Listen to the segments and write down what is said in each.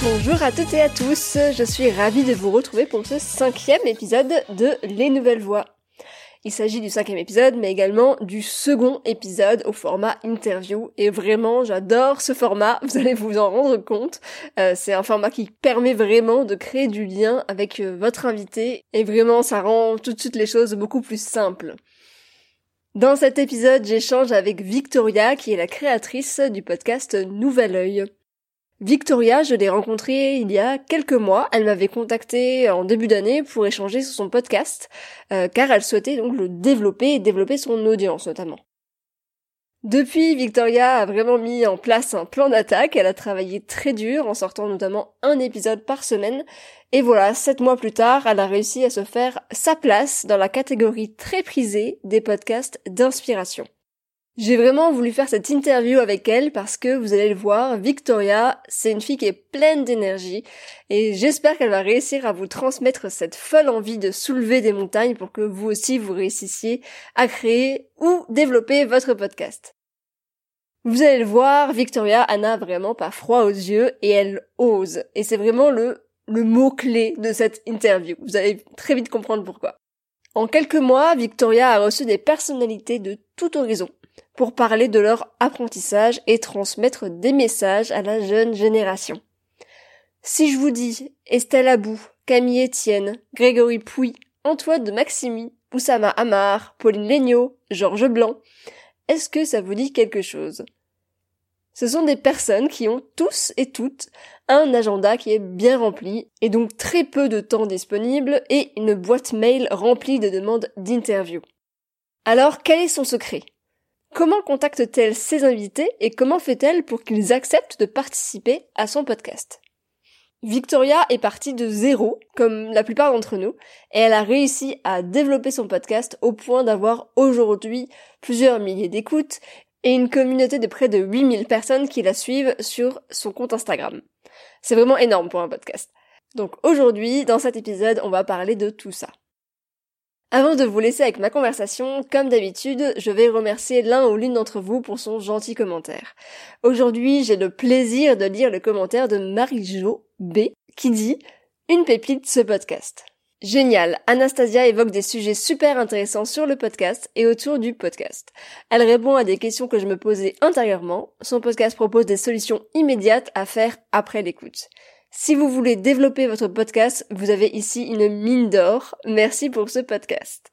Bonjour à toutes et à tous, je suis ravie de vous retrouver pour ce cinquième épisode de Les Nouvelles Voix. Il s'agit du cinquième épisode, mais également du second épisode au format interview. Et vraiment, j'adore ce format, vous allez vous en rendre compte. Euh, c'est un format qui permet vraiment de créer du lien avec euh, votre invité. Et vraiment, ça rend tout de suite les choses beaucoup plus simples. Dans cet épisode, j'échange avec Victoria, qui est la créatrice du podcast Nouvel Oeil. Victoria, je l'ai rencontrée il y a quelques mois. Elle m'avait contacté en début d'année pour échanger sur son podcast, euh, car elle souhaitait donc le développer et développer son audience notamment. Depuis, Victoria a vraiment mis en place un plan d'attaque. Elle a travaillé très dur en sortant notamment un épisode par semaine. Et voilà, sept mois plus tard, elle a réussi à se faire sa place dans la catégorie très prisée des podcasts d'inspiration. J'ai vraiment voulu faire cette interview avec elle parce que vous allez le voir, Victoria, c'est une fille qui est pleine d'énergie et j'espère qu'elle va réussir à vous transmettre cette folle envie de soulever des montagnes pour que vous aussi vous réussissiez à créer ou développer votre podcast. Vous allez le voir, Victoria n'a vraiment pas froid aux yeux et elle ose. Et c'est vraiment le, le mot-clé de cette interview. Vous allez très vite comprendre pourquoi. En quelques mois, Victoria a reçu des personnalités de tout horizon pour parler de leur apprentissage et transmettre des messages à la jeune génération. Si je vous dis Estelle Abou, Camille Etienne, Grégory Pouy, Antoine de Maximi, Oussama Amar, Pauline Legnaud, Georges Blanc, est-ce que ça vous dit quelque chose? Ce sont des personnes qui ont tous et toutes un agenda qui est bien rempli et donc très peu de temps disponible et une boîte mail remplie de demandes d'interview. Alors quel est son secret? Comment contacte-t-elle ses invités et comment fait-elle pour qu'ils acceptent de participer à son podcast? Victoria est partie de zéro, comme la plupart d'entre nous, et elle a réussi à développer son podcast au point d'avoir aujourd'hui plusieurs milliers d'écoutes et une communauté de près de 8000 personnes qui la suivent sur son compte Instagram. C'est vraiment énorme pour un podcast. Donc aujourd'hui, dans cet épisode, on va parler de tout ça. Avant de vous laisser avec ma conversation, comme d'habitude, je vais remercier l'un ou l'une d'entre vous pour son gentil commentaire. Aujourd'hui, j'ai le plaisir de lire le commentaire de Marie-Jo B qui dit Une pépite ce podcast. Génial, Anastasia évoque des sujets super intéressants sur le podcast et autour du podcast. Elle répond à des questions que je me posais intérieurement. Son podcast propose des solutions immédiates à faire après l'écoute. Si vous voulez développer votre podcast, vous avez ici une mine d'or. Merci pour ce podcast.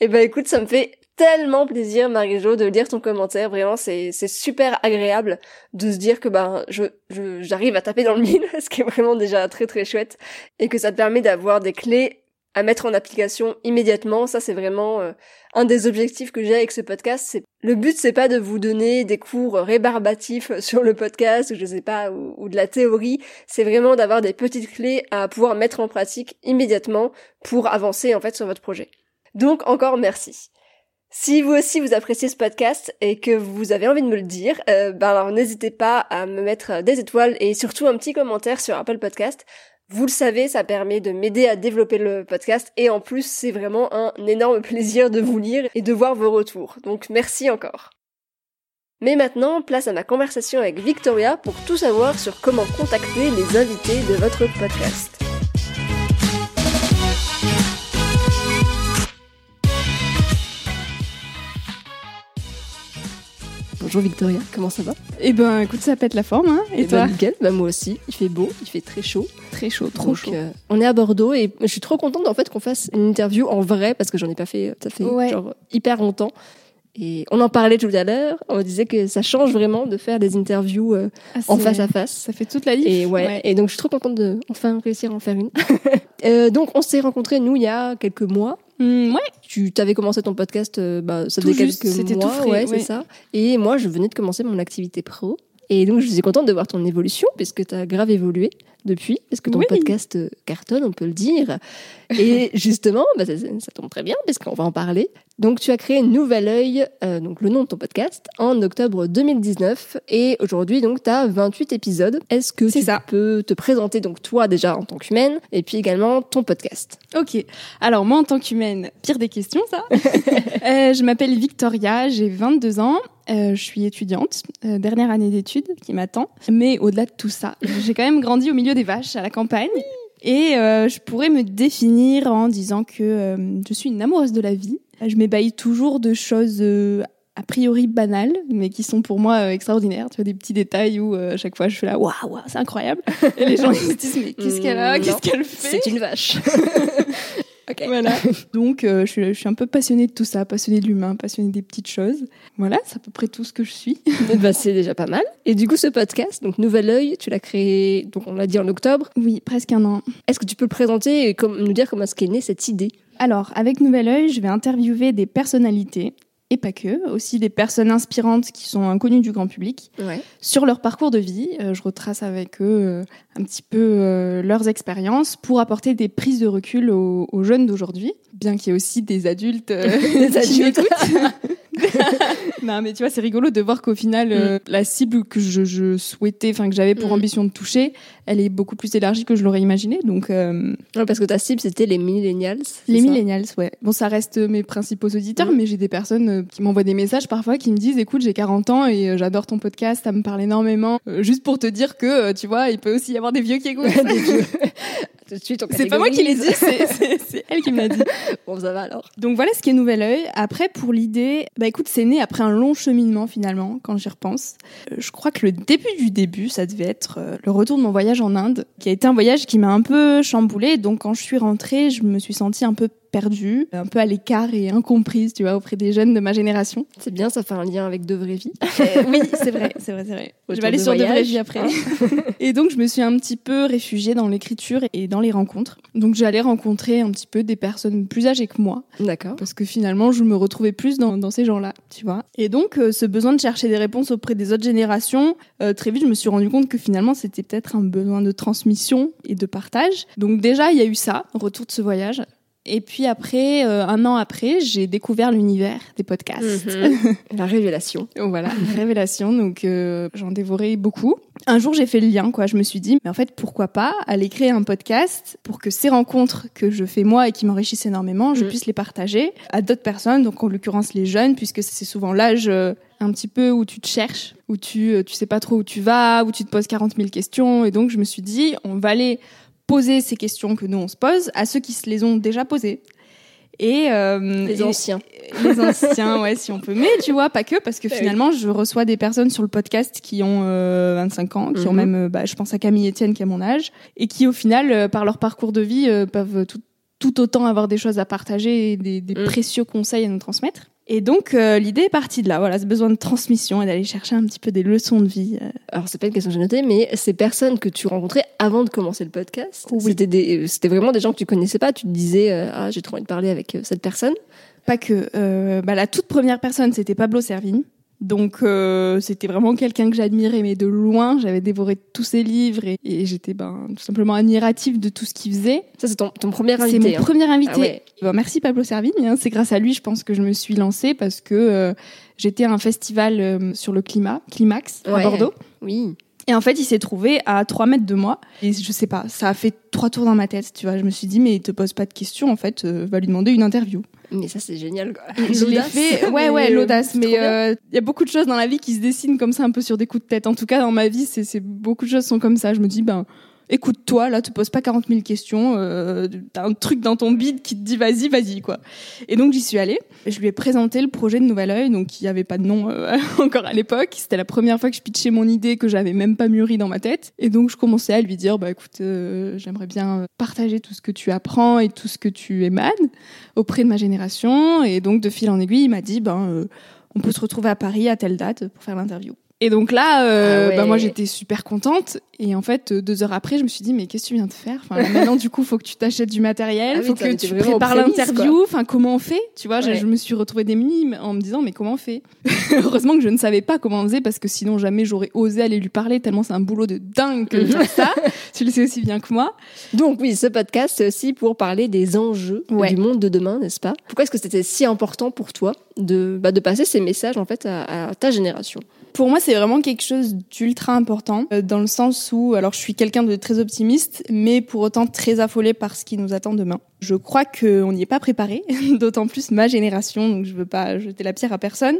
Eh ben écoute, ça me fait tellement plaisir, Marie-Jo, de lire ton commentaire. Vraiment, c'est, super agréable de se dire que ben j'arrive à taper dans le mille, ce qui est vraiment déjà très très chouette, et que ça te permet d'avoir des clés à mettre en application immédiatement. Ça, c'est vraiment euh, un des objectifs que j'ai avec ce podcast. C'est le but, c'est pas de vous donner des cours rébarbatifs sur le podcast je sais pas ou, de la théorie. C'est vraiment d'avoir des petites clés à pouvoir mettre en pratique immédiatement pour avancer en fait sur votre projet. Donc encore merci. Si vous aussi vous appréciez ce podcast et que vous avez envie de me le dire, euh, ben alors n'hésitez pas à me mettre des étoiles et surtout un petit commentaire sur Apple Podcast. Vous le savez, ça permet de m'aider à développer le podcast et en plus c'est vraiment un énorme plaisir de vous lire et de voir vos retours. Donc merci encore. Mais maintenant, place à ma conversation avec Victoria pour tout savoir sur comment contacter les invités de votre podcast. Bonjour Victoria, comment ça va? Eh ben écoute, ça pète la forme, hein Et, eh toi? ben, nickel, bah, moi aussi. Il fait beau, il fait très chaud. Très chaud, trop chaud. Euh, on est à Bordeaux et je suis trop contente en fait qu'on fasse une interview en vrai parce que j'en ai pas fait, ça fait genre hyper longtemps. Et on en parlait tout à l'heure, on disait que ça change vraiment de faire des interviews euh, Ah, en face à face. Ça fait toute la vie. Et ouais, et donc je suis trop contente de enfin réussir à en faire une. Euh, donc on s'est rencontrés nous il y a quelques mois. Mm, ouais. Tu t'avais commencé ton podcast, euh, bah, ça Tout faisait juste, quelques c'était mois, tout frais, ouais, c'est ça. Et moi, je venais de commencer mon activité pro. Et donc, je suis contente de voir ton évolution, puisque tu as grave évolué depuis, parce que ton Oui. podcast euh, cartonne, on peut le dire. Et justement, bah, ça, ça tombe très bien, parce qu'on va en parler. Donc, tu as créé Nouvel Oeil, euh, donc le nom de ton podcast, en octobre 2019. Et aujourd'hui, donc, tu as 28 épisodes. Est-ce que C'est tu ça. peux te présenter, donc, toi, déjà, en tant qu'humaine, et puis également ton podcast? Ok. Alors moi en tant qu'humaine, pire des questions ça. Euh, je m'appelle Victoria, j'ai 22 ans. Euh, je suis étudiante, dernière année d'études qui m'attend. Mais au-delà de tout ça, j'ai quand même grandi au milieu des vaches, à la campagne. Et euh, je pourrais me définir en disant que euh, je suis une amoureuse de la vie. Je m'ébahis toujours de choses euh, a priori banales, mais qui sont pour moi extraordinaires. Tu vois, des petits détails où à chaque fois je fais là, waouh, c'est incroyable. Et les gens ils se disent, mais qu'est-ce qu'elle a Mm, Qu'est-ce qu'elle fait? C'est une vache. ok. voilà. Donc, euh, je, suis, je suis un peu passionnée de tout ça, passionnée de l'humain, passionnée des petites choses. Voilà, c'est à peu près tout ce que je suis. Ben, c'est déjà pas mal. Et du coup, ce podcast, donc Nouvel Oeil, tu l'as créé, donc on l'a dit en octobre. Oui, presque un an. Est-ce que tu peux le présenter et comme, nous dire comment est-ce qu'est née cette idée? Alors, avec Nouvel Oeil, je vais interviewer des personnalités, et pas que, aussi des personnes inspirantes qui sont inconnues du grand public, Ouais. sur leur parcours de vie. Euh, je retrace avec eux euh, un petit peu euh, leurs expériences pour apporter des prises de recul aux, aux jeunes d'aujourd'hui, bien qu'il y ait aussi des adultes, euh, Des qui adultes. non, mais tu vois, c'est rigolo de voir qu'au final, euh, la cible que je, je souhaitais, enfin que j'avais pour Mm. ambition de toucher, elle est beaucoup plus élargie que je l'aurais imaginé. Donc, euh, Ouais, parce que ta cible, c'était les millennials. les millennials, ouais. Bon, ça reste mes principaux auditeurs, Mhm. mais j'ai des personnes euh, qui m'envoient des messages parfois qui me disent écoute, j'ai 40 ans et euh, j'adore ton podcast, ça me parle énormément. Euh, juste pour te dire que, euh, tu vois, il peut aussi y avoir des vieux qui écoutent. C'est pas moi qui l'ai dit, c'est elle qui me l'a dit. Bon, ça va alors. Donc voilà ce qui est Nouvel Oeil. Après, pour l'idée, bah écoute, c'est né après un long cheminement finalement, quand j'y repense. Euh, je crois que le début du début, ça devait être euh, le retour de mon voyage en Inde, qui a été un voyage qui m'a un peu chamboulé. Donc quand je suis rentrée, je me suis sentie un peu perdue, un peu à l'écart et incomprise, tu vois, auprès des jeunes de ma génération. C'est bien, ça fait un lien avec de vraies vies. Euh, oui, c'est vrai, c'est vrai, c'est vrai. je vais aller de sur de vraies vies après. hein. et donc, je me suis un petit peu réfugiée dans l'écriture et dans les rencontres. Donc, j'allais rencontrer un petit peu des personnes plus âgées que moi. D'accord. Parce que finalement, je me retrouvais plus dans, dans ces gens-là, tu vois. Et donc, euh, ce besoin de chercher des réponses auprès des autres générations, euh, très vite, je me suis rendu compte que finalement, c'était peut-être un besoin de transmission et de partage. Donc déjà, il y a eu ça, retour de ce voyage. Et puis après, euh, un an après, j'ai découvert l'univers des podcasts. Mhm. La révélation. Voilà, une révélation. Donc euh, j'en dévorais beaucoup. Un jour, j'ai fait le lien, quoi. Je me suis dit, mais en fait, pourquoi pas aller créer un podcast pour que ces rencontres que je fais moi et qui m'enrichissent énormément, je Mm. puisse les partager à d'autres personnes. Donc en l'occurrence les jeunes, puisque c'est souvent l'âge euh, un petit peu où tu te cherches, où tu tu sais pas trop où tu vas, où tu te poses 40 000 questions. Et donc je me suis dit, on va aller poser ces questions que nous on se pose à ceux qui se les ont déjà posées. Et euh, Les et- anciens. les anciens, ouais, si on peut. Mais tu vois, pas que, parce que Bah finalement, je reçois des personnes sur le podcast qui ont euh, 25 ans, qui ont Mhm. même, euh, bah, je pense à Camille Etienne qui a mon âge, et qui au final, euh, par leur parcours de vie, euh, peuvent tout, tout autant avoir des choses à partager et des, des Mm. précieux conseils à nous transmettre. Et donc, euh, l'idée est partie de là, voilà, ce besoin de transmission et d'aller chercher un petit peu des leçons de vie. euh. Alors, c'est pas une question que j'ai notée, mais ces personnes que tu rencontrais avant de commencer le podcast, Oui. c'était des, c'était vraiment des gens que tu connaissais pas. Tu te disais, euh, ah, j'ai trop envie de parler avec euh, cette personne. Pas que. euh, bah, la toute première personne, c'était Pablo Servigne. Donc euh, c'était vraiment quelqu'un que j'admirais, mais de loin, j'avais dévoré tous ses livres et, et j'étais ben, tout simplement admirative de tout ce qu'il faisait. Ça, c'est ton, ton premier C'est invité. mon hein. premier invité. Ah ouais. Merci Pablo Servigne. hein. C'est grâce à lui, je pense que je me suis lancée parce que euh, j'étais à un festival euh, sur le climat, Climax, à. Bordeaux. Oui. Et en fait, il s'est trouvé à 3 mètres de moi. Et je sais pas, ça a fait trois tours dans ma tête, tu vois. Je me suis dit, mais il te pose pas de questions, en fait, va lui demander une interview. Mais ça, c'est génial, quoi. Je l'ai L'audace. fait, ouais, ouais, euh, l'audace. Mais euh, il y a beaucoup de choses dans la vie qui se dessinent comme ça, un peu sur des coups de tête. En tout cas, dans ma vie, c'est, c'est beaucoup de choses sont comme ça. Je me dis, ben, écoute-toi, là, te pose pas 40 000 questions. Euh, t'as un truc dans ton bide qui te dit, vas-y, vas-y, quoi. Et donc, j'y suis allée. Je lui ai présenté le projet de Nouvel Oeil, donc il y avait pas de nom euh, encore à l'époque. C'était la première fois que je pitchais mon idée que j'avais même pas mûri dans ma tête. Et donc, je commençais à lui dire, bah, écoute, euh, j'aimerais bien partager tout ce que tu apprends et tout ce que tu émanes auprès de ma génération. Et donc, de fil en aiguille, il m'a dit, ben, euh, on peut se retrouver à Paris à telle date pour faire l'interview. Et donc là, euh, Ah ouais. bah moi j'étais super contente. Et en fait, euh, deux heures après, je me suis dit mais qu'est-ce que tu viens de faire? Enfin, Maintenant, du coup, faut que tu t'achètes du matériel, Ah faut que tu prépares l'interview. Enfin, comment on fait? Tu vois, je- Ouais. je, me suis retrouvée démunie en me disant mais comment on fait? Heureusement que je ne savais pas comment on faisait parce que sinon jamais j'aurais osé aller lui parler tellement c'est un boulot de dingue que faire ça. tu le sais aussi bien que moi. Donc oui, ce podcast, c'est aussi pour parler des enjeux Ouais. du monde de demain, n'est-ce pas? Pourquoi est-ce que c'était si important pour toi de, bah, de passer ces messages en fait à, à ta génération? Pour moi, c'est vraiment quelque chose d'ultra important, euh, dans le sens où, alors je suis quelqu'un de très optimiste, mais pour autant très affolée par ce qui nous attend demain. Je crois qu'on n'y est pas préparé, d'autant plus ma génération, donc je veux pas jeter la pierre à personne.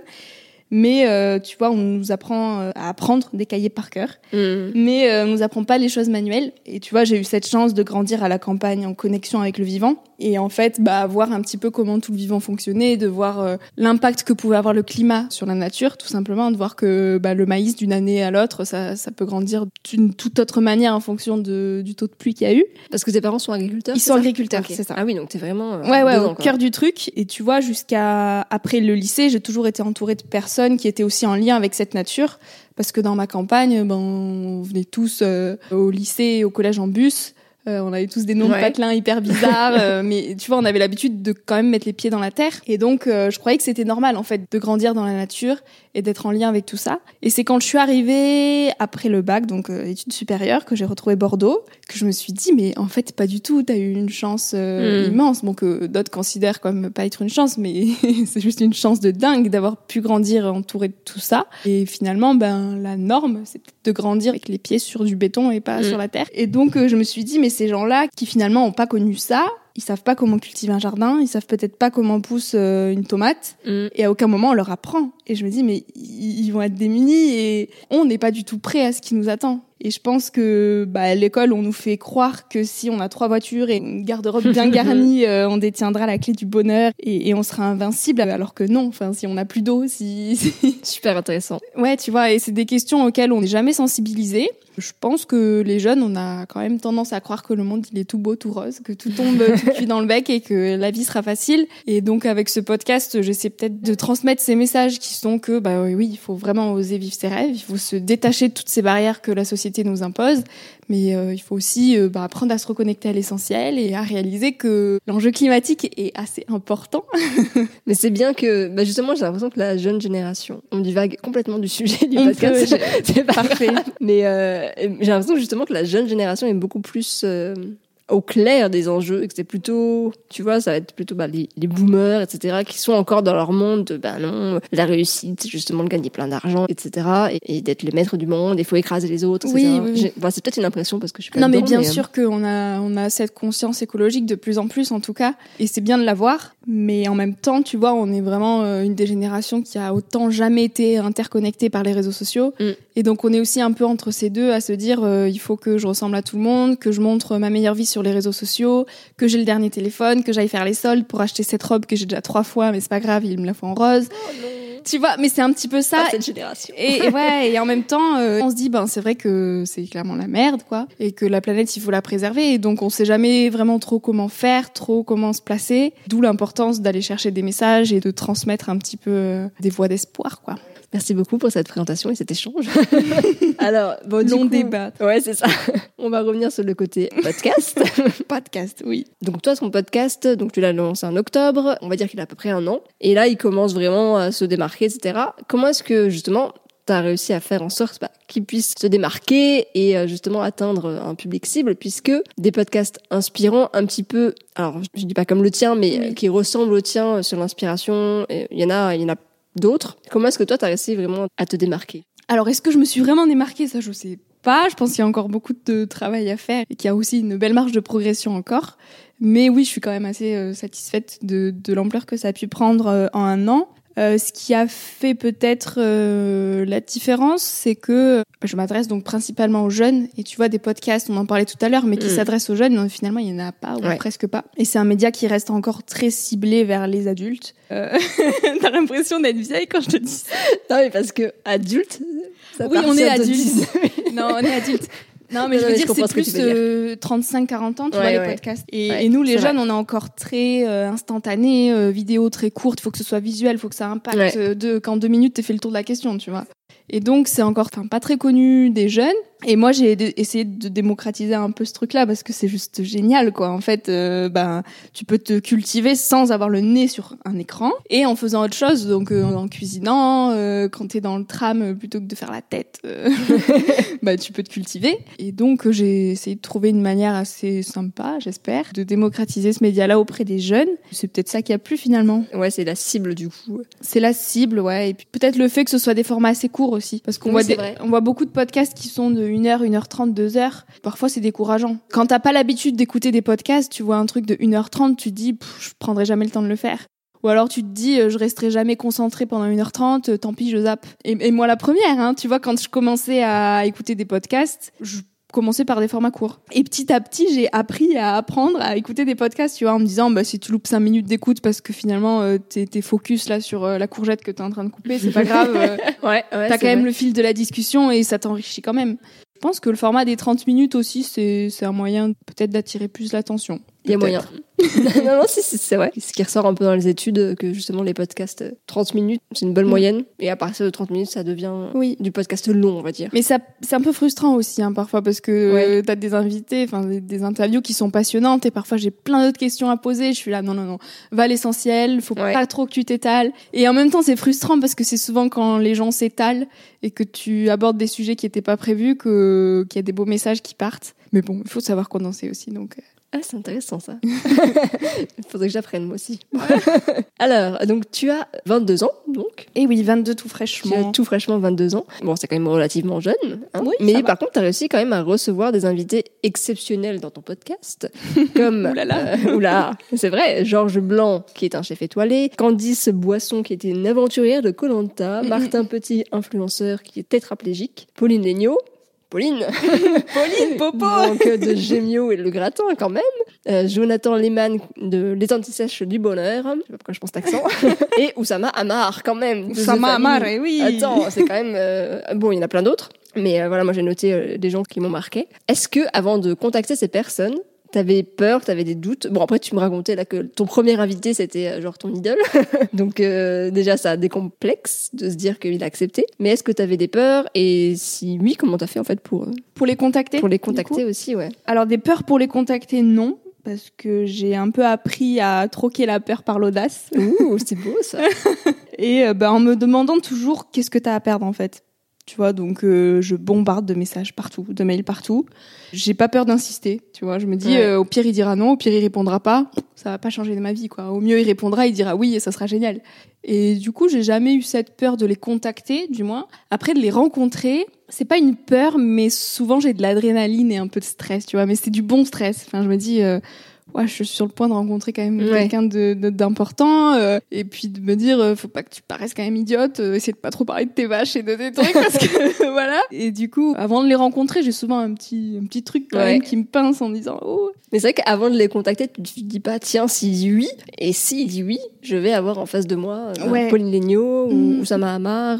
Mais euh, tu vois, on nous apprend euh, à apprendre des cahiers par cœur, mais euh, on nous apprend pas les choses manuelles. Et tu vois, j'ai eu cette chance de grandir à la campagne en connexion avec le vivant. Et en fait, bah, voir un petit peu comment tout le vivant fonctionnait, de voir euh, l'impact que pouvait avoir le climat sur la nature, tout simplement, de voir que bah, le maïs d'une année à l'autre, ça, ça peut grandir d'une toute autre manière en fonction de, du taux de pluie qu'il y a eu. Parce que tes parents sont agriculteurs Ils sont agriculteurs, c'est ça. Ah oui, donc t'es vraiment euh, Ouais, ouais, dedans, au quoi. cœur du truc. Et tu vois, jusqu'à après le lycée, j'ai toujours été entourée de personnes qui étaient aussi en lien avec cette nature. Parce que dans ma campagne, ben, on venait tous euh, au lycée et au collège en bus. Euh, on avait tous des noms Ouais. de patelins hyper bizarres, euh, mais tu vois, on avait l'habitude de quand même mettre les pieds dans la terre. Et donc, euh, je croyais que c'était normal, en fait, de grandir dans la nature et d'être en lien avec tout ça. Et c'est quand je suis arrivée après le bac, donc études supérieures, que j'ai retrouvé Bordeaux, que je me suis dit, mais en fait, pas du tout. T'as eu une chance euh, Mm. immense, bon que d'autres considèrent comme pas être une chance, mais c'est juste une chance de dingue d'avoir pu grandir entouré de tout ça. Et finalement, ben la norme, c'est de grandir avec les pieds sur du béton et pas Mm. sur la terre. Et donc, je me suis dit, mais ces gens-là qui finalement ont pas connu ça. Ils savent pas comment cultiver un jardin, ils savent peut-être pas comment pousse euh, une tomate, Mm. et à aucun moment on leur apprend. Et je me dis, mais ils vont être démunis et on n'est pas du tout prêt à ce qui nous attend. Et je pense que bah, à l'école, on nous fait croire que si on a trois voitures et une garde-robe bien garnie, euh, on détiendra la clé du bonheur et, et on sera invincible. Alors que non, enfin, si on n'a plus d'eau, si, si- Super intéressant. Ouais, tu vois, et c'est des questions auxquelles on n'est jamais sensibilisé. Je pense que les jeunes, on a quand même tendance à croire que le monde, il est tout beau, tout rose, que tout tombe tout cuit dans le bec et que la vie sera facile. Et donc, avec ce podcast, j'essaie peut-être de transmettre ces messages qui sont que, bah oui, oui, il faut vraiment oser vivre ses rêves, il faut se détacher de toutes ces barrières que la société nous impose, mais euh, il faut aussi euh, bah, apprendre à se reconnecter à l'essentiel et à réaliser que l'enjeu climatique est assez important. Mais c'est bien que, bah justement, j'ai l'impression que la jeune génération, on divague complètement du sujet du On podcast. c'est Parfait. Mais euh, j'ai l'impression justement que la jeune génération est beaucoup plus au clair des enjeux et que c'est plutôt, tu vois, ça va être plutôt bah, les, les boomers, etc., qui sont encore dans leur monde de, bah non, la réussite, c'est justement de gagner plein d'argent, etc., et, et d'être les maîtres du monde, il faut écraser les autres, etc. Oui, oui, oui. J'ai- bah, c'est peut-être une impression parce que je suis pas Non, mais bien euh, sûr qu'on a, on a cette conscience écologique de plus en plus, en tout cas, et c'est bien de l'avoir. Mais en même temps, tu vois, on est vraiment euh, une des générations qui a autant jamais été interconnectée par les réseaux sociaux. Mm. Et donc, on est aussi un peu entre ces deux à se dire, euh, il faut que je ressemble à tout le monde, que je montre ma meilleure vie sur les réseaux sociaux, que j'ai le dernier téléphone, que j'aille faire les soldes pour acheter cette robe que j'ai déjà trois fois, mais c'est pas grave, il me la fait en rose. Tu vois, mais c'est un petit peu ça. Pas cette génération. Et, et ouais, et en même temps, euh, on se dit, ben c'est vrai que c'est clairement la merde, quoi, et que la planète, il faut la préserver. Et donc, on sait jamais vraiment trop comment faire, trop comment se placer. D'où l'importance d'aller chercher des messages et de transmettre un petit peu euh, des voix d'espoir, quoi. Merci beaucoup pour cette présentation et cet échange. Alors, bon, du Long coup- débat. Ouais, c'est ça. On va revenir sur le côté podcast. Podcast, oui. donc toi, ton podcast, donc tu l'as lancé en octobre, on va dire qu'il a à peu près un an. Et là, il commence vraiment à se démarquer, etc. Comment est-ce que, justement, tu as réussi à faire en sorte bah, qu'il puisse se démarquer et euh, justement atteindre un public cible, puisque des podcasts inspirants, un petit peu, alors je dis pas comme le tien, mais Oui. euh, qui ressemblent au tien sur l'inspiration, il y en a, il y en a d'autres. Comment est-ce que toi, tu as réussi vraiment à te démarquer? Alors, est-ce que je me suis vraiment démarquée? Ça, je sais Je pense qu'il y a encore beaucoup de travail à faire et qu'il y a aussi une belle marge de progression encore. Mais oui, je suis quand même assez euh, satisfaite de, de l'ampleur que ça a pu prendre euh, en un an. Euh, ce qui a fait peut-être euh, la différence, c'est que je m'adresse donc principalement aux jeunes. Et tu vois, des podcasts, on en parlait tout à l'heure, mais qui Mm. s'adressent aux jeunes, non, finalement, il y en a pas ou Ouais. presque pas. Et c'est un média qui reste encore très ciblé vers les adultes. Euh, T'as l'impression d'être vieille quand je te dis. Non, mais parce que adulte, ça Oui, on est adulte. Non, on est adulte. Non, mais Non, je veux mais dire, c'est ce plus euh, 35-40 ans, tu Ouais, vois, les ouais. podcasts. Et, Ouais, et nous, les jeunes, on est encore très euh, instantané, euh, vidéo très courte, faut que ce soit visuel, faut que ça impacte euh, de, qu'en deux minutes, t'aies fait le tour de la question, tu vois. Et donc, c'est encore pas très connu des jeunes. Et moi, j'ai essayé de démocratiser un peu ce truc-là parce que c'est juste génial, quoi. En fait, euh, ben, tu peux te cultiver sans avoir le nez sur un écran et en faisant autre chose, donc euh, en cuisinant, euh, quand t'es dans le tram, plutôt que de faire la tête, bah, tu peux te cultiver. Et donc, j'ai essayé de trouver une manière assez sympa, j'espère, de démocratiser ce média-là auprès des jeunes. C'est peut-être ça qui a plu finalement. Ouais, c'est la cible du coup. C'est la cible, ouais. Et puis peut-être le fait que ce soit des formats assez courts aussi. Parce qu'on Oui, voit, des- on voit beaucoup de podcasts qui sont de 1h, 1h30, 2h. Parfois, c'est décourageant. Quand t'as pas l'habitude d'écouter des podcasts, tu vois un truc de 1h30, tu te dis, je prendrai jamais le temps de le faire. Ou alors tu te dis, euh, je resterai jamais concentré pendant 1h30, euh, tant pis, je zappe. Et, et moi, la première, hein, tu vois, quand je commençais à écouter des podcasts, je commençais par des formats courts. Et petit à petit, j'ai appris à apprendre à écouter des podcasts, tu vois, en me disant, bah, si tu loupes 5 minutes d'écoute parce que finalement, euh, t'es, t'es focus là sur euh, la courgette que t'es en train de couper, c'est pas grave. euh, Ouais, ouais. T'as quand même le fil de la discussion et ça t'enrichit quand même. Je pense que le format des 30 minutes aussi, c'est c'est un moyen peut-être d'attirer plus l'attention. Il y a moyen. Non, non, si, si, c'est vrai. Ce qui ressort un peu dans les études, que justement les podcasts, euh, 30 minutes, c'est une bonne Mm. moyenne. Et à partir de 30 minutes, ça devient Oui. du podcast long, on va dire. Mais ça, c'est un peu frustrant aussi, hein, parfois, parce que Ouais. euh, t'as des invités, enfin des, des interviews qui sont passionnantes, et parfois j'ai plein d'autres questions à poser. Je suis là, non, non, non, va à l'essentiel, faut Ouais. pas trop que tu t'étales. Et en même temps, c'est frustrant parce que c'est souvent quand les gens s'étalent et que tu abordes des sujets qui étaient pas prévus que qu'il y a des beaux messages qui partent. Mais bon, il faut savoir condenser aussi, donc. Ah, c'est intéressant ça. Il faudrait que j'apprenne moi aussi. Alors, donc tu as 22 ans, donc. Et oui, 22 tout Tu as fraîchement. tout fraîchement 22 ans. Bon, c'est quand même relativement jeune. hein. Oui, Mais va. par contre, tu as réussi quand même à recevoir des invités exceptionnels dans ton podcast. Comme. Là. euh, oula, c'est vrai. Georges Blanc, qui est un chef étoilé. Candice Boisson, qui était une aventurière de Colanta. Martin Petit, influenceur, qui est tétraplégique. Pauline Legnaud. Pauline Pauline Popo donc euh, de Gémio et le gratin quand même. Euh, Jonathan Lehmann de Les Antisèches du Bonheur. Je sais pas pourquoi je pense cet accent. et Oussama Amar quand même. Oussama. Amar, eh oui. Attends, c'est quand même... euh, Bon, il y en a plein d'autres. Mais euh, voilà, moi j'ai noté euh, des gens qui m'ont marqué. Est-ce que avant de contacter ces personnes, T'avais peur, t'avais des doutes. Bon après tu me racontais là que ton premier invité c'était euh, genre ton idole, donc euh, déjà ça a des complexes de se dire qu'il a accepté. Mais est-ce que t'avais des peurs? Et si oui comment t'as fait en fait pour euh, Pour les contacter pour les contacter aussi ouais. Alors des peurs pour les contacter, non. Parce que j'ai un peu appris à troquer la peur par l'audace. Ouh c'est beau ça. Et euh, bah, en me demandant toujours qu'est-ce que t'as à perdre en fait? Tu vois, donc euh, je bombarde de messages partout, de mails partout. J'ai pas peur d'insister, tu vois. Je me dis, Ouais. euh, au pire il dira non, au pire il répondra pas. Ça va pas changer ma vie, quoi. Au mieux il répondra, il dira oui et ça sera génial. Et du coup, j'ai jamais eu cette peur de les contacter, du moins. Après, de les rencontrer, c'est pas une peur, mais souvent j'ai de l'adrénaline et un peu de stress, tu vois. Mais c'est du bon stress. Enfin, je me dis, euh, ouais, je suis sur le point de rencontrer quand même Ouais. quelqu'un d'important. euh, et puis de me dire, euh, faut pas que tu paraisses quand même idiote, euh, essaie de pas trop parler de tes vaches et de tes trucs, parce que voilà. Et du coup, avant de les rencontrer, j'ai souvent un petit, un petit truc quand Ouais. même qui me pince en disant, oh, Mais c'est vrai qu'avant de les contacter, tu te dis pas, tiens, s'il dit oui, et s'il dit oui, je vais avoir en face de moi euh, Ouais. Pauline Legnaud ou Oussama Hamar.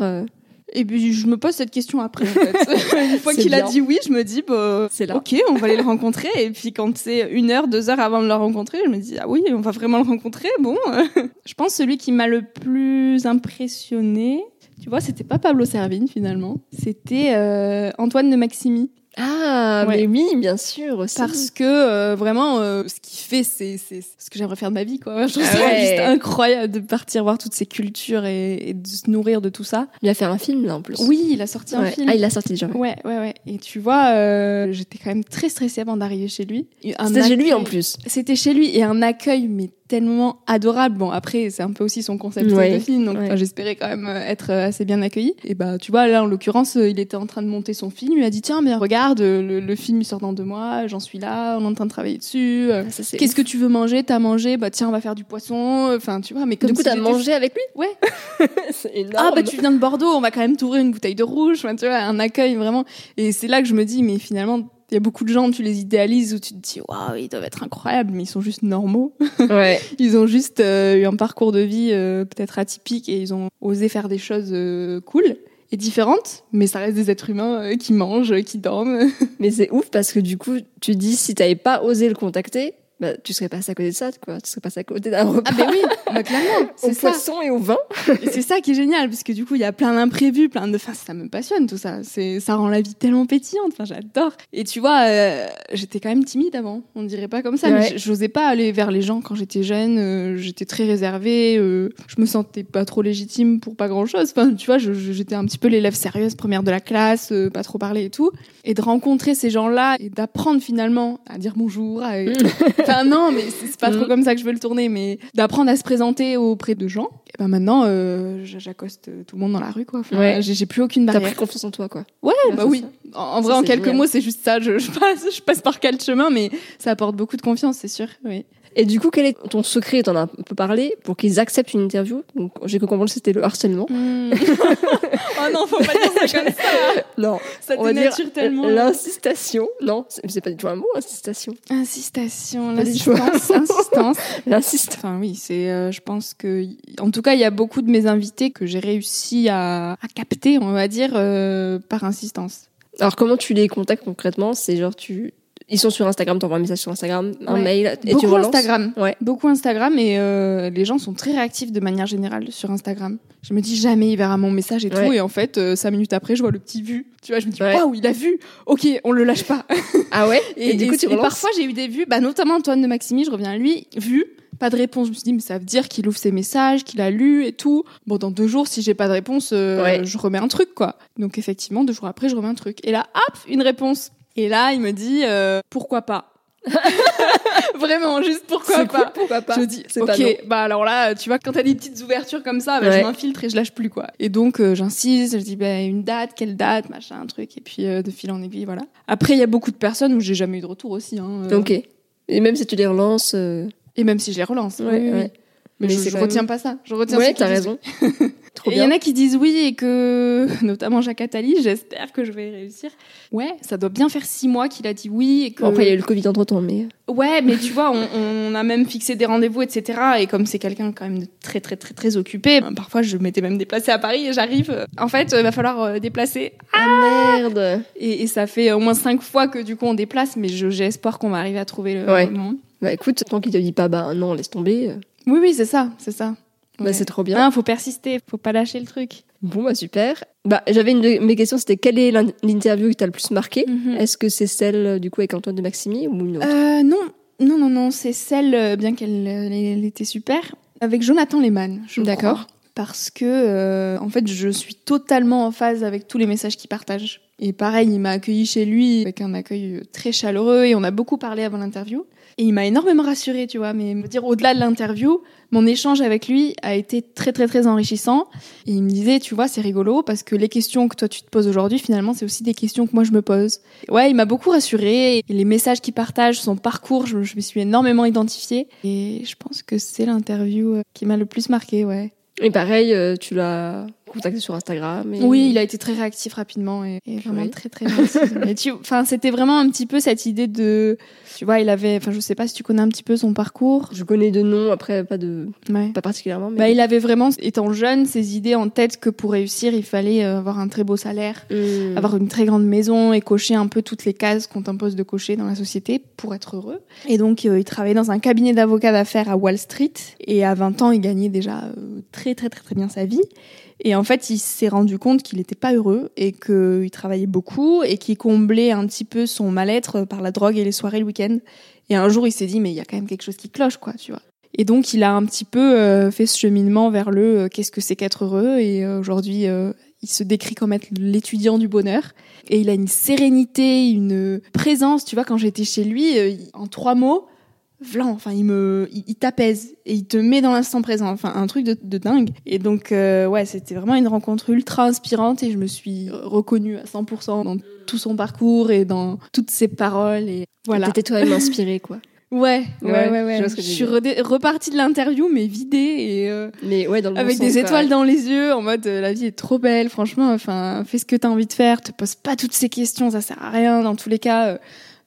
Et puis je me pose cette question après. En fait. Une fois qu'il a dit oui, je me dis bah, C'est là. ok, on va aller le rencontrer. Et puis quand c'est une heure, deux heures avant de le rencontrer, je me dis ah oui, on va vraiment le rencontrer. Bon, je pense celui qui m'a le plus impressionné, tu vois, c'était pas Pablo Servigne finalement, c'était euh, Antoine de Maximi. Ah, Ouais. mais oui, bien sûr aussi. Parce que euh, vraiment, euh, ce qu'il fait, c'est c'est ce que j'aimerais faire de ma vie, quoi. Je trouve Ah ça juste incroyable de partir voir toutes ces cultures et, et de se nourrir de tout ça. Il a fait un film là en plus. Oui, il a sorti un film. Ah, il l'a sorti déjà. ouais. Ouais, ouais. Et tu vois, euh, j'étais quand même très stressée avant d'arriver chez lui. C'était chez lui en plus. C'était chez lui et un accueil mais tellement adorable. Bon, après, c'est un peu aussi son concept Ouais, de film, donc ouais. j'espérais quand même euh, être euh, assez bien accueillie. Et bah, tu vois, là, en l'occurrence, euh, il était en train de monter son film. Il m'a dit, tiens, mais regarde, le, le film, il sort dans deux mois, j'en suis là, on est en train de travailler dessus. Ah, Qu'est-ce que tu veux manger? T'as mangé? Bah tiens, on va faire du poisson. Enfin, tu vois, mais comme Du coup, si t'as mangé avec lui? Ouais. c'est énorme. ah bah tu viens de Bordeaux, on va quand même t'ouvrir une bouteille de rouge, enfin, tu vois, un accueil vraiment. Et c'est là que je me dis, mais finalement, il y a beaucoup de gens, tu les idéalises où tu te dis, waouh, ils doivent être incroyables, mais ils sont juste normaux. Ouais. Ils ont juste euh, eu un parcours de vie euh, peut-être atypique et ils ont osé faire des choses euh, cool. est différente, mais ça reste des êtres humains qui mangent, qui dorment. Mais c'est ouf parce que du coup, tu dis si t'avais pas osé le contacter, bah, tu serais passé à côté de ça, quoi. Tu serais passé à côté d'un repas. Ah ben oui, bah, clairement, au c'est ça. poisson et au vin. C'est ça qui est génial, parce que du coup, il y a plein d'imprévus, plein de... Enfin, ça me passionne tout ça. C'est, ça rend la vie tellement pétillante. Enfin, j'adore. Et tu vois, euh, j'étais quand même timide avant. On dirait pas comme ça, Ouais. mais j'osais pas aller vers les gens quand j'étais jeune. euh, j'étais très réservée. euh, je me sentais pas trop légitime pour pas grand chose. Enfin, tu vois, j'étais un petit peu l'élève sérieuse, première de la classe, pas trop parler et tout. Et de rencontrer ces gens-là et d'apprendre finalement à dire bonjour. à- Enfin, non, mais c'est pas trop Mm. comme ça que je veux le tourner, mais d'apprendre à se présenter auprès de gens. Et ben maintenant, euh, j'accoste tout le monde dans la rue, quoi. Enfin, Ouais. J'ai plus aucune T'as barrière. pris confiance en toi, quoi. Ouais, bah c'est oui. En, Ça, vrai, en quelques génial. mots, c'est juste ça. Je, je passe, je passe par quel chemin, mais ça apporte beaucoup de confiance, c'est sûr. Oui. Et du coup, quel est ton secret? T'en as un peu parlé pour qu'ils acceptent une interview? Donc, j'ai comprendre que c'était le harcèlement. oh non, faut pas dire ça comme ça. Non, Ça on va dire tellement. l'incitation. Non, c'est pas du tout un mot, incitation. Tout. l'insistance, insistance. L'insiste. Enfin oui, c'est, euh, je pense que, en tout cas, il y a beaucoup de mes invités que j'ai réussi à, à capter, on va dire, euh, par insistance. Alors, comment tu les contactes concrètement? C'est genre, tu. Ils sont sur Instagram, t'envoies un message sur Instagram, un Ouais. mail, et beaucoup tu relances. Instagram. Ouais. Beaucoup Instagram et euh, les gens sont très réactifs de manière générale sur Instagram. Je me dis jamais il verra mon message et tout et en fait euh, cinq minutes après je vois le petit vu. Tu vois, je me dis waouh il a vu. Ok, on le lâche pas. Ah ouais? Et, du coup, tu et parfois j'ai eu des vues, bah notamment Antoine de Maximi, je reviens à lui, vu. Pas de réponse. Je me suis dit, mais ça veut dire qu'il ouvre ses messages, qu'il a lu et tout. Bon, dans deux jours, si j'ai pas de réponse, euh, Ouais. je remets un truc, quoi. Donc, effectivement, deux jours après, je remets un truc. Et là, hop, une réponse. Et là, il me dit, euh, pourquoi pas? Vraiment, juste pourquoi pas? Cool, pourquoi pas? Je dis, ok, bah alors là, tu vois, quand t'as des petites ouvertures comme ça, bah, Ouais. je m'infiltre et je lâche plus, quoi. Et donc, euh, j'insiste, je dis, bah, une date, quelle date, machin, un truc, et puis euh, de fil en aiguille, voilà. Après, il y a beaucoup de personnes où j'ai jamais eu de retour aussi, hein. euh, Ok. Et même si tu les relances. Et même si je les relance. Ouais, oui. Mais, Mais je, je retiens même- pas ça. Je retiens Ouais, t'as raison. Trop Et il y en a qui disent oui et que, notamment Jacques Attali, j'espère que je vais réussir. Ouais, ça doit bien faire six mois qu'il a dit oui et que. Bon, après, il y a eu le Covid entre temps, mais. Ouais, mais tu vois, on, on a même fixé des rendez-vous, etc. Et comme c'est quelqu'un quand même de très très très très occupé, ben, parfois je m'étais même déplacée à Paris et j'arrive. euh, En fait, il va falloir euh, déplacer. Ah merde Et, et ça fait au moins cinq fois que du coup on déplace, mais j'ai espoir qu'on va arriver à trouver le Ouais. moment. Bah écoute, tant qu'il te dit pas, bah non, laisse tomber. euh, Oui, oui, c'est ça, c'est ça. Bah c'est trop bien. Ah, faut persister, faut pas lâcher le truc. Bon, bah super. Bah j'avais une de mes questions, c'était quelle est l'in- l'interview qui t'a le plus marqué? Mhm. Est-ce que c'est celle euh, du coup avec Antoine de Maximi ou une autre? Euh, non, non, non, non, c'est celle, euh, bien qu'elle elle était super, avec Jonathan Lehmann. D'accord. Parce que, euh, en fait, je suis totalement en phase avec tous les messages qu'il partage. Et pareil, il m'a accueilli chez lui avec un accueil très chaleureux et on a beaucoup parlé avant l'interview. Et il m'a énormément rassurée, tu vois. Mais me dire au-delà de l'interview, mon échange avec lui a été très, très, très enrichissant. Et il me disait, tu vois, c'est rigolo parce que les questions que toi tu te poses aujourd'hui, finalement, c'est aussi des questions que moi je me pose. Ouais, il m'a beaucoup rassurée. Et les messages qu'il partage, son parcours, je, je me suis énormément identifiée. Et je pense que c'est l'interview euh, qui m'a le plus marquée, ouais. Et pareil, euh, tu l'as contacté sur Instagram. Et... Oui, il a été très réactif rapidement et, et vraiment Oui. très très. Mais tu, enfin, c'était vraiment un petit peu cette idée de, tu vois, il avait, enfin, je sais pas si tu connais un petit peu son parcours. Je connais de nom, après pas de, Ouais. pas particulièrement. Mais... Bah, il avait vraiment, étant jeune, ses idées en tête que pour réussir, il fallait euh, avoir un très beau salaire, Hmm. avoir une très grande maison et cocher un peu toutes les cases qu'on t'impose de cocher dans la société pour être heureux. Et donc, euh, il travaillait dans un cabinet d'avocats d'affaires à Wall Street. Et à 20 ans, il gagnait déjà euh, très, très, très, très bien sa vie. Et en fait, il s'est rendu compte qu'il n'était pas heureux et qu'il travaillait beaucoup et qu'il comblait un petit peu son mal-être par la drogue et les soirées le week-end. Et un jour, il s'est dit, mais il y a quand même quelque chose qui cloche, quoi, tu vois. Et donc, il a un petit peu euh, fait ce cheminement vers le euh, qu'est-ce que c'est qu'être heureux. Et euh, aujourd'hui, il se décrit comme être l'étudiant du bonheur. Et il a une sérénité, une présence. Tu vois, quand j'étais chez lui, en trois mots, Vlan, enfin, il me, il, il t'apaise et il te met dans l'instant présent. Enfin, un truc de, de dingue. Et donc, euh, ouais, c'était vraiment une rencontre ultra inspirante et je me suis reconnue à 100% dans tout son parcours et dans toutes ses paroles et voilà. T'étais toi-même inspiré, quoi. Ouais, ouais, Ouais, ouais, ouais. je suis repartie de l'interview, mais vidée et euh, Mais ouais, dans le avec des étoiles dans les yeux, en mode euh, la vie est trop belle, franchement. Enfin, fais ce que t'as envie de faire, te pose pas toutes ces questions, ça sert à rien. Dans tous les cas, euh,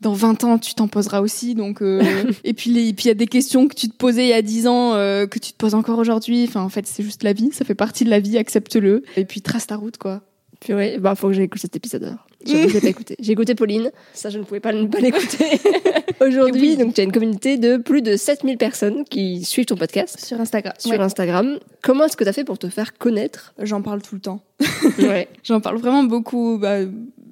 dans 20 ans, tu t'en poseras aussi. Donc, euh, et puis les- et puis il y a des questions que tu te posais il y a 10 ans euh, que tu te poses encore aujourd'hui. Enfin, en fait, c'est juste la vie, ça fait partie de la vie, accepte-le. Et puis trace ta route, quoi. Purée, bah faut que j'écoute cet épisode alors. Pas écouté. J'ai écouté Pauline, ça je ne pouvais pas ne pas l'écouter. Aujourd'hui, Oui. donc tu as une communauté de plus de 7000 personnes qui suivent ton podcast Sur Instagram. sur Ouais. Instagram. Comment est-ce que tu as fait pour te faire connaître? J'en parle tout le temps. Ouais. J'en parle vraiment beaucoup, bah,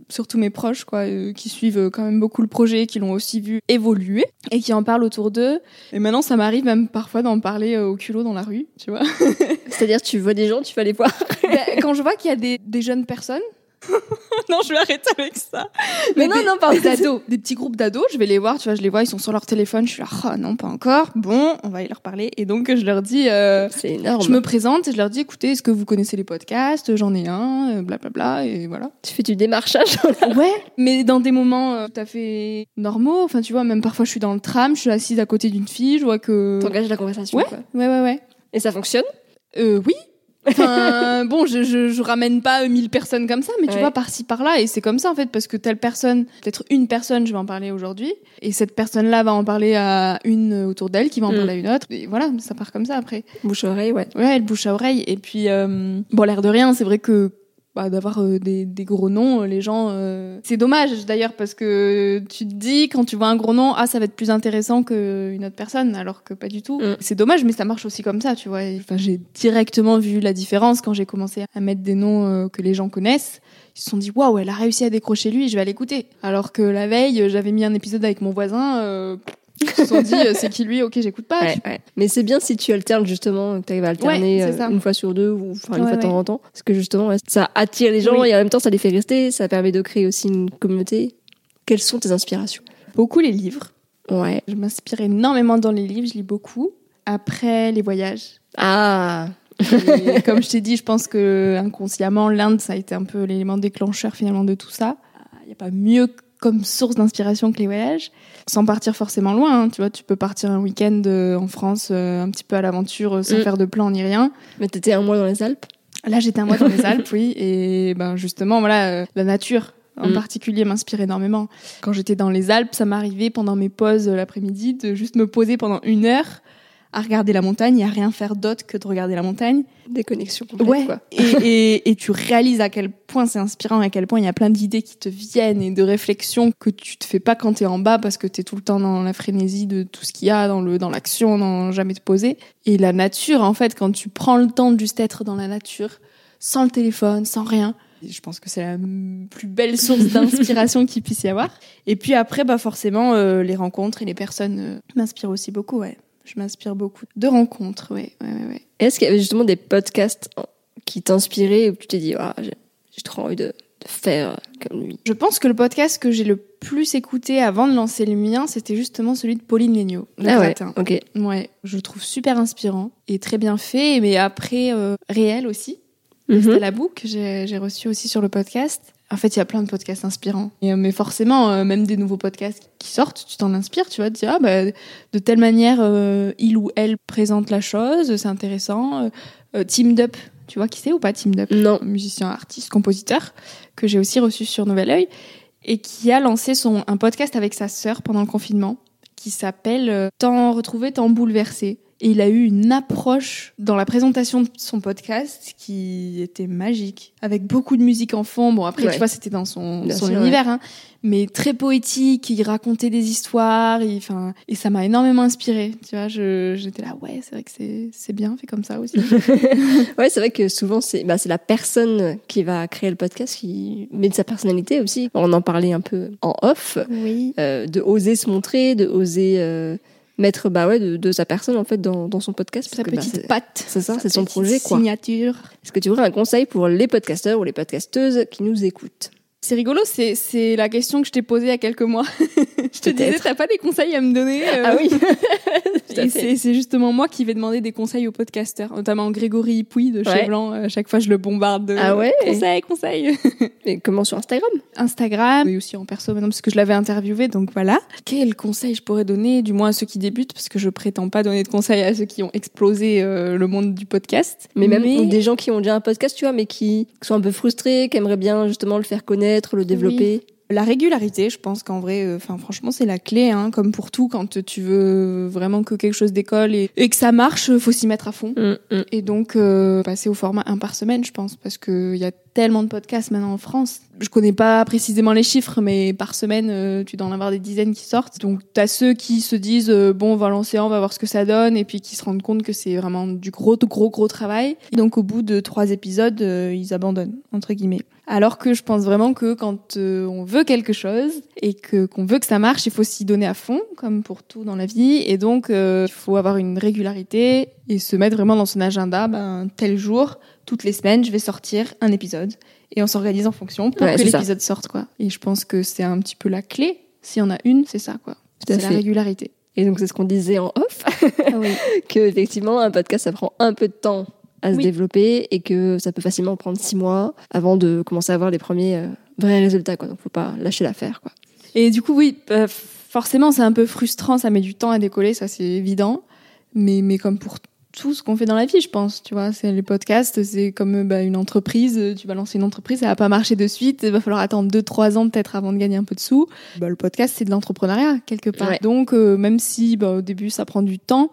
surtout mes proches, quoi, euh, qui suivent euh, quand même beaucoup le projet, qui l'ont aussi vu évoluer et qui en parlent autour d'eux. Et maintenant, ça m'arrive même parfois d'en parler euh, au culot dans la rue, tu vois. C'est-à-dire tu vois des gens, tu vas les voir. Bah, quand je vois qu'il y a des, des jeunes personnes. non, je vais arrêter avec ça. Mais non, des, non, pardon. Des ados, des petits groupes d'ados, je vais les voir, tu vois, je les vois, ils sont sur leur téléphone, je suis là, oh non, pas encore. Bon, on va y leur parler. Et donc, je leur dis, euh, C'est énorme. je me présente et je leur dis, écoutez, est-ce que vous connaissez les podcasts? J'en ai un, euh, blablabla, et voilà. Tu fais du démarchage. Ouais, mais dans des moments euh, tout à fait normaux. Enfin, tu vois, même parfois je suis dans le tram, je suis assise à côté d'une fille, je vois que. T'engages la conversation. Ouais. quoi. Ouais, ouais, ouais. Et ça fonctionne? Euh, oui. Enfin, bon, je, je, je ramène pas 1000 personnes comme ça, mais tu Ouais. vois, par-ci, par-là. Et c'est comme ça, en fait, parce que telle personne, peut-être une personne, je vais en parler aujourd'hui. Et cette personne-là va en parler à une autour d'elle, qui va en Mm. parler à une autre. Et voilà, ça part comme ça après. Bouche-oreille, ouais. Ouais, elle bouche à oreille. Et puis, euh, bon, l'air de rien, c'est vrai que bah, d'avoir euh, des, des gros noms, euh, les gens. euh, C'est dommage d'ailleurs parce que tu te dis quand tu vois un gros nom, ah ça va être plus intéressant qu'une autre personne, alors que pas du tout. Mm. C'est dommage, mais ça marche aussi comme ça, tu vois. Enfin, j'ai directement vu la différence quand j'ai commencé à mettre des noms euh, que les gens connaissent. Ils se sont dit waouh, elle a réussi à décrocher lui, je vais aller l'écouter. Alors que la veille, euh, j'avais mis un épisode avec mon voisin. Ils se sont dit euh, c'est qui lui, ok j'écoute pas. Ouais, ouais. Mais c'est bien si tu alternes justement, que tu arrives à alterner Ouais, euh, une fois sur deux ou enfin une Ouais, fois de temps en temps. Parce que justement, ouais, ça attire les gens Oui. et en même temps ça les fait rester, ça permet de créer aussi une communauté. Quelles sont tes inspirations? Beaucoup les livres. Ouais. Je m'inspire énormément dans les livres, je lis beaucoup. Après, les voyages. Ah Et comme je t'ai dit, je pense que inconsciemment, l'Inde, ça a été un peu l'élément déclencheur finalement de tout ça. Il n'y a pas mieux comme source d'inspiration que les voyages, sans partir forcément loin. hein. Tu vois, tu peux partir un week-end euh, en France, euh, un petit peu à l'aventure, euh, sans Mm. faire de plan ni rien. Mais t'étais un mois dans les Alpes? Là, j'étais un mois dans les Alpes, oui, et ben justement, voilà, euh, la nature en Mm. particulier m'inspire énormément. Quand j'étais dans les Alpes, ça m'arrivait pendant mes pauses l'après-midi de juste me poser pendant une heure à regarder la montagne et à rien faire d'autre que de regarder la montagne. Déconnexion complète Ouais. quoi. Et, et, et tu réalises à quel point c'est inspirant, à quel point il y a plein d'idées qui te viennent et de réflexions que tu te fais pas quand t'es en bas parce que t'es tout le temps dans la frénésie de tout ce qu'il y a, dans le dans l'action, dans jamais te poser. Et la nature, en fait, quand tu prends le temps de juste être dans la nature, sans le téléphone, sans rien. Je pense que c'est la plus belle source d'inspiration qu'il puisse y avoir. Et puis après, bah forcément, euh, les rencontres et les personnes euh, m'inspirent aussi beaucoup, ouais. Je m'inspire beaucoup de rencontres, ouais, ouais, ouais. ouais. Est-ce qu'il y avait justement des podcasts qui t'inspiraient où tu t'es dit ah, j'ai trop envie de, de faire comme lui? Je pense que le podcast que j'ai le plus écouté avant de lancer le mien, c'était justement celui de Pauline Legnaud, le Ah ouais, ok. Ouais, je le trouve super inspirant et très bien fait, mais après euh, réel aussi. Mhm. C'était la boucle que j'ai j'ai reçu aussi sur le podcast. En fait, il y a plein de podcasts inspirants. Et, euh, mais forcément, euh, même des nouveaux podcasts qui sortent, tu t'en inspires, tu vas te dire, ah, bah, de telle manière, euh, il ou elle présente la chose, c'est intéressant. Euh, Teamed Up, tu vois qui c'est ou pas Teamed Up? Non. musicien, artiste, compositeur, que j'ai aussi reçu sur Nouvel Oeil, et qui a lancé son, un podcast avec sa sœur pendant le confinement, qui s'appelle Tant retrouvé, tant bouleversé. Et il a eu une approche dans la présentation de son podcast qui était magique, avec beaucoup de musique en fond. Bon, après, Ouais. tu vois, c'était dans son, Bien son sûr, univers, hein, mais très poétique. Il racontait des histoires, et ça m'a énormément inspiré. Tu vois, j'étais là, ouais, c'est vrai que c'est bien fait comme ça aussi. Ouais, c'est vrai que souvent c'est bah, c'est la personne qui va créer le podcast qui met de sa personnalité aussi. On en parlait un peu en off, oui. euh, de oser se montrer, de oser euh, mettre bah ouais de, de sa personne en fait dans, dans son podcast. Sa parce que, bah, petite patte. c'est ça, c'est son projet, quoi. Signature. Est-ce que tu aurais un conseil pour les podcasteurs ou les podcasteuses qui nous écoutent? C'est rigolo, c'est la question que je t'ai posée il y a quelques mois. je te disais, t'as pas des conseils à me donner euh, Ah oui. C'est justement moi qui vais demander des conseils aux podcasteurs, notamment Grégory Pouy de chez Ouais. Blanc. À chaque fois, je le bombarde de Ah ouais conseils, conseils. Mais comment sur Instagram? Instagram, et aussi en perso maintenant parce que je l'avais interviewé, donc voilà. Quel conseil je pourrais donner, du moins à ceux qui débutent, parce que je prétends pas donner de conseils à ceux qui ont explosé euh, le monde du podcast. Mais même des gens qui ont déjà un podcast, tu vois, mais qui sont un peu frustrés, qui aimeraient bien justement le faire connaître, le développer. La régularité, je pense qu'en vrai, euh, enfin franchement, c'est la clé, hein, comme pour tout. Quand tu veux vraiment que quelque chose décolle et, et que ça marche, faut s'y mettre à fond. Mm, mm. Et donc euh, passer au format un par semaine, je pense, parce que il y a tellement de podcasts maintenant en France. Je connais pas précisément les chiffres, mais par semaine, euh, tu dois en avoir des dizaines qui sortent. Donc, t'as ceux qui se disent, euh, bon, on va lancer, on va voir ce que ça donne, et puis qui se rendent compte que c'est vraiment du gros, gros, gros travail. Et donc, au bout de trois épisodes, euh, ils abandonnent, entre guillemets. Alors que je pense vraiment que quand on veut quelque chose et que qu'on veut que ça marche, il faut s'y donner à fond, comme pour tout dans la vie. Et donc, il faut avoir une régularité et se mettre vraiment dans son agenda, ben, tel jour, toutes les semaines, je vais sortir un épisode. Et on s'organise en fonction pour que l'épisode sorte, quoi. Et je pense que c'est un petit peu la clé. S'il y en a une, c'est ça, quoi. C'est la régularité. Et donc, c'est ce qu'on disait en off. Ah oui. que, effectivement, un podcast, ça prend un peu de temps à se développer et que ça peut facilement prendre six mois avant de commencer à avoir les premiers euh, vrais résultats, quoi. Donc, faut pas lâcher l'affaire, quoi. Et du coup, oui, euh, forcément, c'est un peu frustrant, ça met du temps à décoller, ça c'est évident. Mais, mais comme pour tout ce qu'on fait dans la vie, je pense. Tu vois, c'est les podcasts, c'est comme bah, une entreprise. Tu vas lancer une entreprise, ça va pas marcher de suite. Il va falloir attendre 2-3 ans peut-être avant de gagner un peu de sous. Bah, le podcast, c'est de l'entrepreneuriat quelque part. Donc, euh, même si bah, au début ça prend du temps,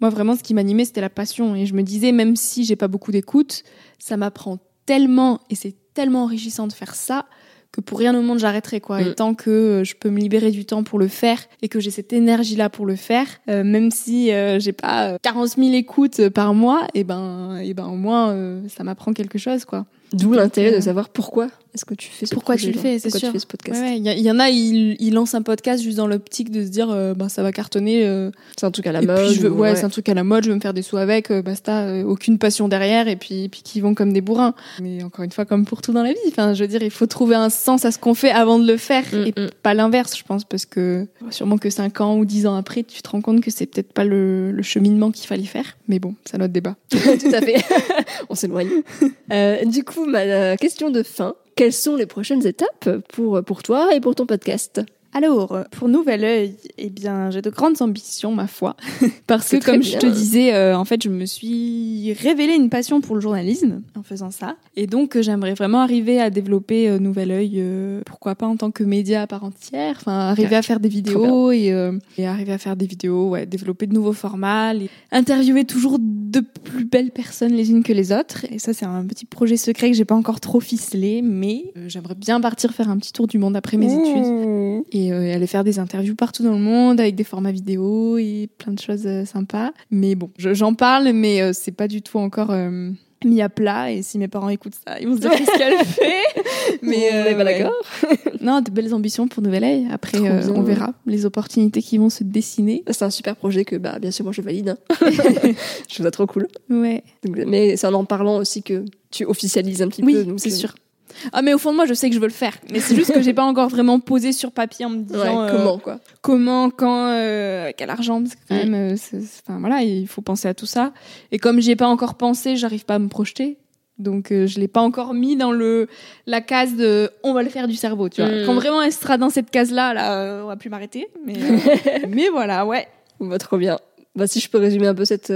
moi vraiment, ce qui m'animait, c'était la passion. Et je me disais, même si j'ai pas beaucoup d'écoute, ça m'apprend tellement et c'est tellement enrichissant de faire ça que pour rien au monde j'arrêterai quoi. Et mm. tant que euh, je peux me libérer du temps pour le faire et que j'ai cette énergie là pour le faire, euh, même si euh, j'ai pas 40 000 écoutes par mois, et eh ben, et eh ben au moins ça m'apprend quelque chose quoi. D'où l'intérêt de savoir pourquoi est-ce que tu fais ce Pourquoi tu le fais, c'est sûr. Tu fais ce podcast. Il ouais, y, y, en a, ils, ils, lancent un podcast juste dans l'optique de se dire, euh, bah, ça va cartonner. Euh, c'est un truc à la mode. je veux, ouais, c'est un truc à la mode, je veux me faire des sous avec, euh, basta, euh, aucune passion derrière, et puis, puis qui vont comme des bourrins. Mais encore une fois, comme pour tout dans la vie, enfin, je veux dire, il faut trouver un sens à ce qu'on fait avant de le faire, mm, et mm. pas l'inverse, je pense, parce que sûrement que 5 ans ou 10 ans après, tu te rends compte que c'est peut-être pas le, le cheminement qu'il fallait faire. Mais bon, c'est notre débat. tout à fait. On s'éloigne. du coup, ma question de fin, quelles sont les prochaines étapes pour, pour toi et pour ton podcast? Alors, pour Nouvel Oeil, eh bien, j'ai de grandes ambitions, ma foi. Parce que, comme je te disais, euh, en fait, je me suis révélé une passion pour le journalisme en faisant ça. Et donc, euh, j'aimerais vraiment arriver à développer euh, Nouvel Oeil, pourquoi pas en tant que média à part entière. Enfin, arriver à faire des vidéos et, et, arriver à faire des vidéos, ouais, développer de nouveaux formats, et interviewer toujours de plus belles personnes les unes que les autres. Et ça, c'est un petit projet secret que j'ai pas encore trop ficelé, mais j'aimerais bien partir faire un petit tour du monde après mes mmh. études. Et et euh, aller faire des interviews partout dans le monde avec des formats vidéo et plein de choses euh, sympas. Mais bon, j'en parle, mais euh, c'est pas du tout encore mis à plat et si mes parents écoutent ça, ils vont se dire qu'est-ce qu'elle fait? Mais on n'est pas d'accord. non, de belles ambitions pour Nouvelle Aïe. Après, on verra les opportunités qui vont se dessiner. C'est un super projet que, bah, bien sûr, moi je valide. Hein. je trouve ça trop cool. Ouais. mais c'est en en parlant aussi que tu officialises un petit oui, peu. c'est sûr. Ah mais au fond de moi je sais que je veux le faire. Mais c'est juste que j'ai pas encore vraiment posé sur papier en me disant euh, comment quoi. comment quand euh, quel argent parce que quand même euh, enfin voilà il faut penser à tout ça. Et comme j'y ai pas encore pensé j'arrive pas à me projeter. Donc je l'ai pas encore mis dans le la case de on va le faire du cerveau tu vois. Mm. quand vraiment elle sera dans cette case là là on va plus m'arrêter. Mais mais voilà ouais. On va trop bien bah, si je peux résumer un peu cette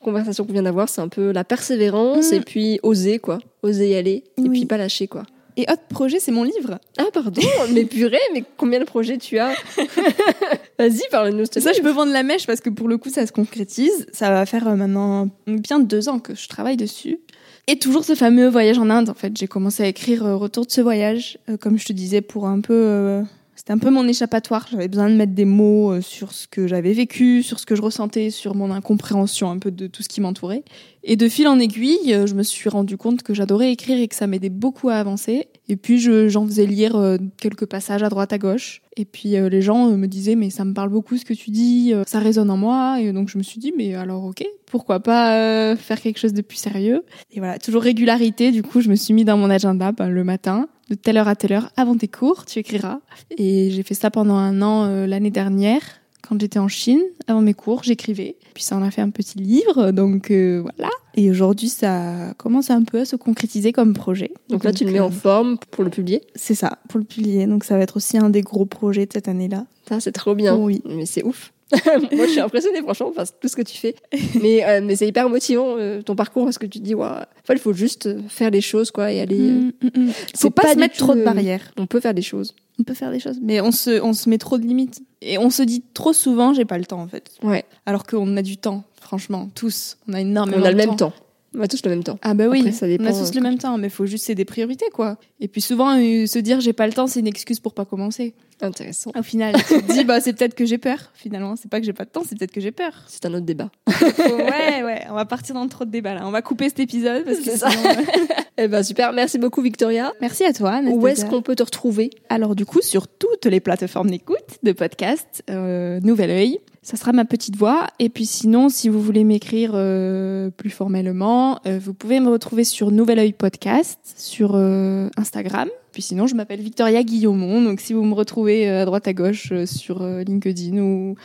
conversation qu'on vient d'avoir, c'est un peu la persévérance mm. et puis oser, quoi. Oser y aller et puis pas lâcher, quoi. Et autre projet, c'est mon livre. Ah, pardon, mais purée, mais combien de projets tu as? Vas-y, parle-nous. Ça, je peux vendre la mèche parce que pour le coup, ça se concrétise. Ça va faire euh, maintenant bien deux ans que je travaille dessus. Et toujours ce fameux voyage en Inde, en fait. J'ai commencé à écrire euh, Retour de ce voyage, euh, comme je te disais, pour un peu c'était un peu mon échappatoire. J'avais besoin de mettre des mots euh, sur ce que j'avais vécu, sur ce que je ressentais, sur mon incompréhension un peu de tout ce qui m'entourait. Et de fil en aiguille, euh, je me suis rendu compte que j'adorais écrire et que ça m'aidait beaucoup à avancer. Et puis j'en faisais lire euh, quelques passages à droite à gauche. Et puis les gens me disaient mais ça me parle beaucoup ce que tu dis, ça résonne en moi. Et donc je me suis dit mais alors ok, pourquoi pas faire quelque chose de plus sérieux? Et voilà, toujours régularité. Du coup je me suis mis dans mon agenda ben, le matin de telle heure à telle heure avant tes cours, tu écriras. Et j'ai fait ça pendant un an euh, l'année dernière. Quand j'étais en Chine, avant mes cours, j'écrivais. Puis ça en a fait un petit livre, donc euh, voilà. Et aujourd'hui, ça commence un peu à se concrétiser comme projet. Donc, là, tu le mets en euh, forme pour le publier? C'est ça, pour le publier. Donc ça va être aussi un des gros projets de cette année-là. Ça, c'est trop bien. Oui. Mais c'est ouf. Moi, je suis impressionnée, franchement, enfin, tout ce que tu fais. Mais, euh, mais c'est hyper motivant, euh, ton parcours, parce que tu te dis, ouais, il faut juste faire les choses, quoi, et aller. Mm, mm, mm. Faut pas, se mettre trop de barrières. On peut faire des choses. On peut faire des choses. Mais on se, on se met trop de limites. Et on se dit trop souvent, j'ai pas le temps, en fait. Ouais. Alors qu'on a du temps, franchement, tous. On a énormément de temps. On a le même temps. On a tous le même temps. Ah bah oui, Après, ça dépend, on a tous euh, le même temps, mais faut juste c'est des priorités quoi. Et puis souvent euh, se dire j'ai pas le temps, c'est une excuse pour pas commencer. Intéressant. Au final, tu te dis bah c'est peut-être que j'ai peur. Finalement, c'est pas que j'ai pas de temps, c'est peut-être que j'ai peur. C'est un autre débat. Ouais ouais, on va partir dans trop de débats là. On va couper cet épisode parce que ça. sinon, euh, Eh ben super, merci beaucoup Victoria. Merci à toi. Où est-ce Anastasia. qu'on peut te retrouver? Alors du coup, sur toutes les plateformes d'écoute de podcast, euh, Nouvel Oeil, ça sera ma petite voix. Et puis sinon, si vous voulez m'écrire euh, plus formellement, euh, vous pouvez me retrouver sur Nouvel Oeil Podcast, sur euh, Instagram. Puis sinon, je m'appelle Victoria Guillaumont. Donc si vous me retrouvez à droite à gauche sur LinkedIn ou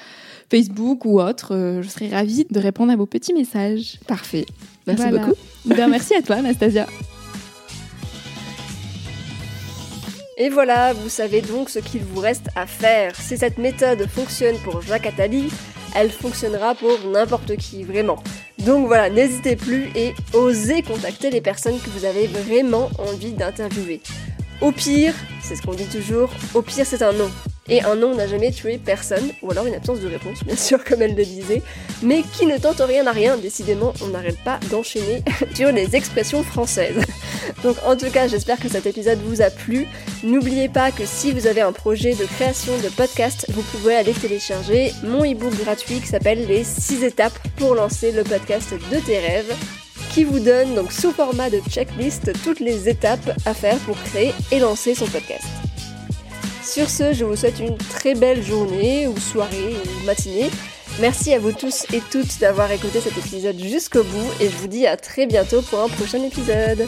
Facebook ou autre, je serai ravie de répondre à vos petits messages. Parfait. Merci Voilà. beaucoup. Ben, merci à toi, Anastasia. Et voilà, vous savez donc ce qu'il vous reste à faire. Si cette méthode fonctionne pour Jacques Attali, elle fonctionnera pour n'importe qui, vraiment. Donc voilà, n'hésitez plus et osez contacter les personnes que vous avez vraiment envie d'interviewer. Au pire, c'est ce qu'on dit toujours, au pire c'est un non. Et un non n'a jamais tué personne, ou alors une absence de réponse, bien sûr, comme elle le disait. Mais qui ne tente rien à rien, décidément, on n'arrête pas d'enchaîner sur les expressions françaises. Donc en tout cas, j'espère que cet épisode vous a plu. N'oubliez pas que si vous avez un projet de création de podcast, vous pouvez aller télécharger mon e-book gratuit qui s'appelle Les 6 étapes pour lancer le podcast de tes rêves qui vous donne donc sous format de checklist toutes les étapes à faire pour créer et lancer son podcast. Sur ce, je vous souhaite une très belle journée ou soirée ou matinée. Merci à vous tous et toutes d'avoir écouté cet épisode jusqu'au bout et je vous dis à très bientôt pour un prochain épisode.